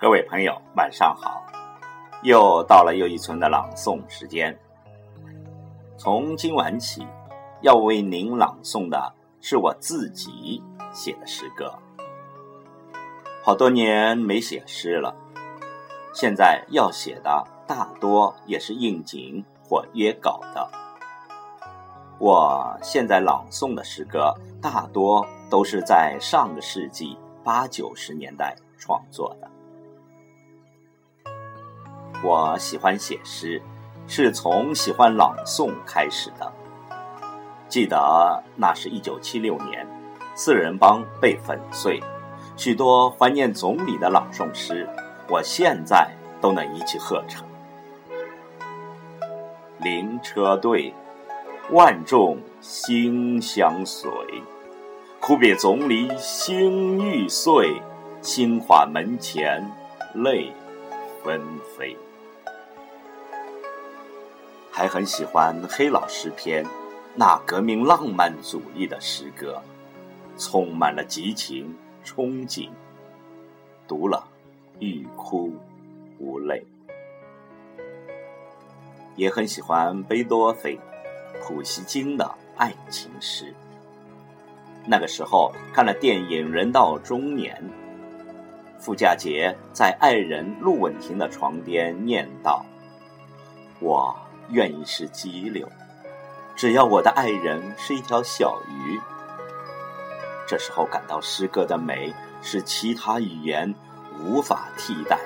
各位朋友，晚上好！又到了又一村的朗诵时间。从今晚起，要为您朗诵的是我自己写的诗歌。好多年没写诗了，现在要写的大多也是应景或约稿的。我现在朗诵的诗歌大多都是在上个世纪八九十年代创作的。我喜欢写诗，是从喜欢朗诵开始的。记得那是一九七六年，四人帮被粉碎，许多怀念总理的朗诵诗，我现在都能一气呵成。灵车队，万众心相随，哭别总理心欲碎，新华门前泪纷飞。还很喜欢黑老师篇，那革命浪漫主义的诗歌，充满了激情憧憬，读了欲哭无泪。也很喜欢贝多芬、普希金的爱情诗。那个时候看了电影《人到中年》，傅家杰在爱人陆文婷的床边念道：“我。”愿意是激流，只要我的爱人是一条小鱼。这时候感到诗歌的美是其他语言无法替代，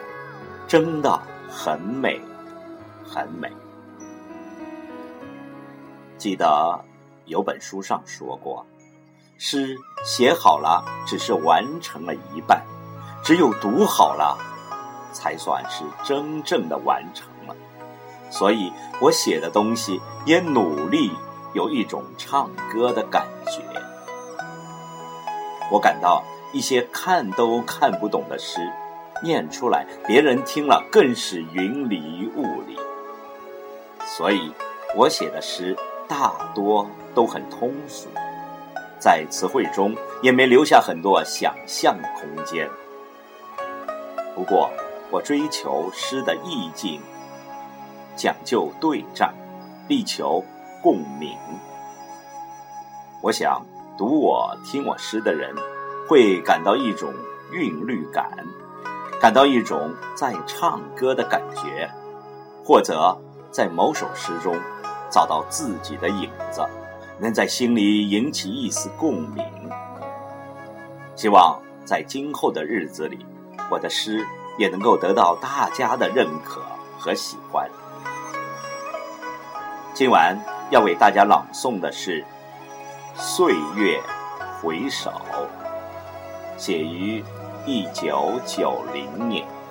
真的很美，很美。记得有本书上说过，诗写好了只是完成了一半，只有读好了，才算是真正的完成。所以我写的东西也努力有一种唱歌的感觉。我感到一些看都看不懂的诗，念出来别人听了更是云里雾里。所以，我写的诗大多都很通俗，在词汇中也没留下很多想象空间。不过，我追求诗的意境。讲究对仗，力求共鸣。我想读我听我诗的人，会感到一种韵律感，感到一种在唱歌的感觉，或者在某首诗中找到自己的影子，能在心里引起一丝共鸣。希望在今后的日子里，我的诗也能够得到大家的认可和喜欢。今晚要为大家朗诵的是《岁月回首》，写于一九九零年。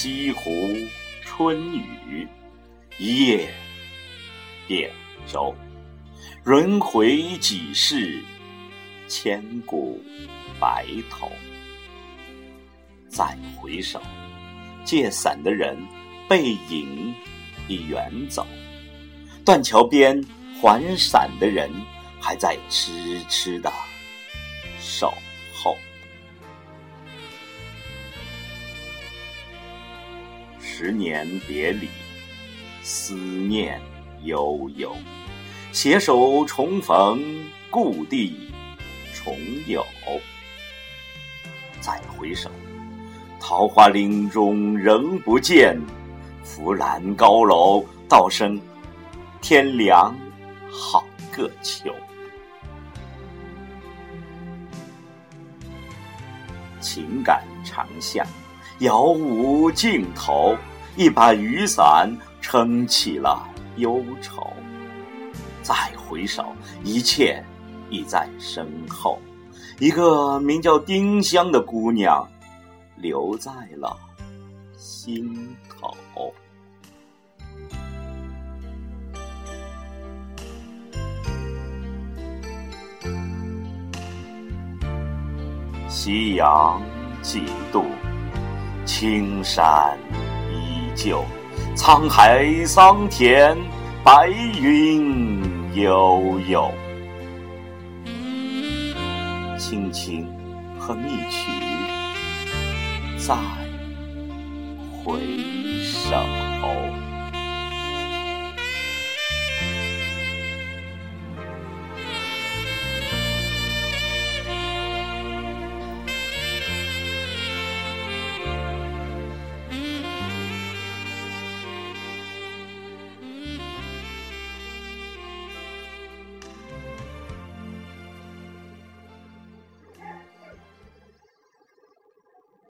西湖春雨，一叶扁舟。轮回几世，千古白头。再回首，借伞的人背影已远走，断桥边还伞的人还在痴痴的守十年别离，思念悠悠，携手重逢，故地重游。再回首，桃花林中人不见，扶栏高楼，道声天凉好个秋。情感长巷。遥无尽头，一把雨伞撑起了忧愁。再回首，一切已在身后。一个名叫丁香的姑娘留在了心头。夕阳几度，青山就，沧海桑田，白云悠悠。轻轻和蜜曲再回首。